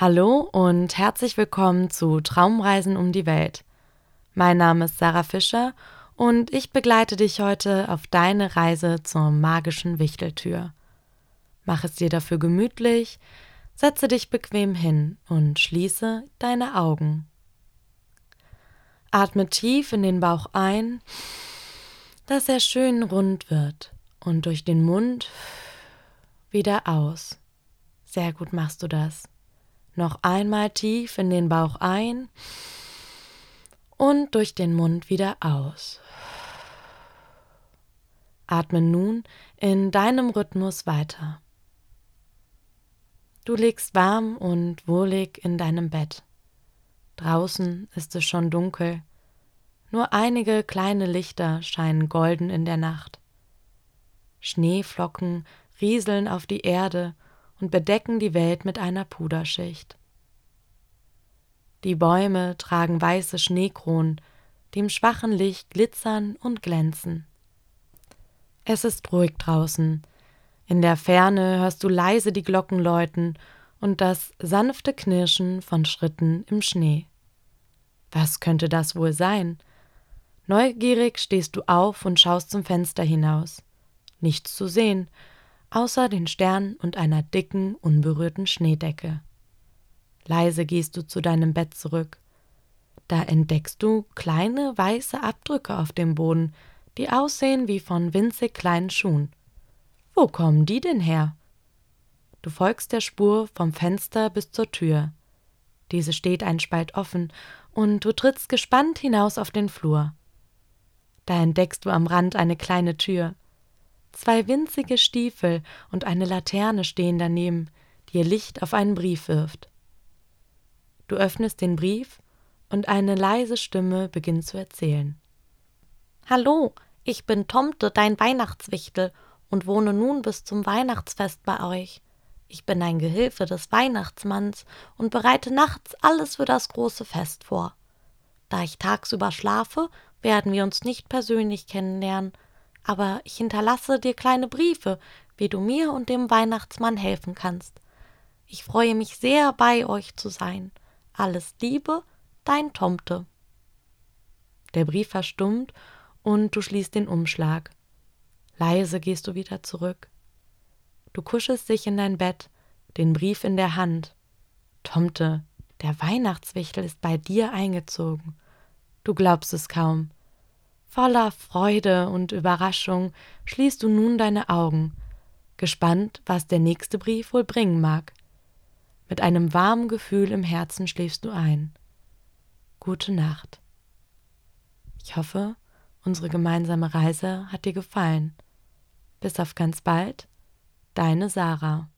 Hallo und herzlich willkommen zu Traumreisen um die Welt. Mein Name ist Sarah Fischer und ich begleite dich heute auf deine Reise zur magischen Wichteltür. Mach es dir dafür gemütlich, setze dich bequem hin und schließe deine Augen. Atme tief in den Bauch ein, dass er schön rund wird und durch den Mund wieder aus. Sehr gut machst du das. Noch einmal tief in den Bauch ein und durch den Mund wieder aus. Atme nun in deinem Rhythmus weiter. Du liegst warm und wohlig in deinem Bett. Draußen ist es schon dunkel, nur einige kleine Lichter scheinen golden in der Nacht. Schneeflocken rieseln auf die Erde und bedecken die Welt mit einer Puderschicht. Die Bäume tragen weiße Schneekronen, die im schwachen Licht glitzern und glänzen. Es ist ruhig draußen. In der Ferne hörst du leise die Glocken läuten und das sanfte Knirschen von Schritten im Schnee. Was könnte das wohl sein? Neugierig stehst du auf und schaust zum Fenster hinaus. Nichts zu sehen, außer den Sternen und einer dicken, unberührten Schneedecke. Leise gehst du zu deinem Bett zurück. Da entdeckst du kleine weiße Abdrücke auf dem Boden, die aussehen wie von winzig kleinen Schuhen. Wo kommen die denn her? Du folgst der Spur vom Fenster bis zur Tür. Diese steht ein Spalt offen, und du trittst gespannt hinaus auf den Flur. Da entdeckst du am Rand eine kleine Tür. Zwei winzige Stiefel und eine Laterne stehen daneben, die ihr Licht auf einen Brief wirft. Du öffnest den Brief und eine leise Stimme beginnt zu erzählen. Hallo, ich bin Tomte, dein Weihnachtswichtel, und wohne nun bis zum Weihnachtsfest bei euch. Ich bin ein Gehilfe des Weihnachtsmanns und bereite nachts alles für das große Fest vor. Da ich tagsüber schlafe, werden wir uns nicht persönlich kennenlernen, aber ich hinterlasse dir kleine Briefe, wie du mir und dem Weihnachtsmann helfen kannst. Ich freue mich sehr, bei euch zu sein. Alles Liebe, dein Tomte. Der Brief verstummt und du schließt den Umschlag. Leise gehst du wieder zurück. Du kuschelst dich in dein Bett, den Brief in der Hand. Tomte, der Weihnachtswichtel ist bei dir eingezogen. Du glaubst es kaum. Voller Freude und Überraschung schließt du nun deine Augen, gespannt, was der nächste Brief wohl bringen mag. Mit einem warmen Gefühl im Herzen schläfst du ein. Gute Nacht. Ich hoffe, unsere gemeinsame Reise hat dir gefallen. Bis auf ganz bald, deine Sarah.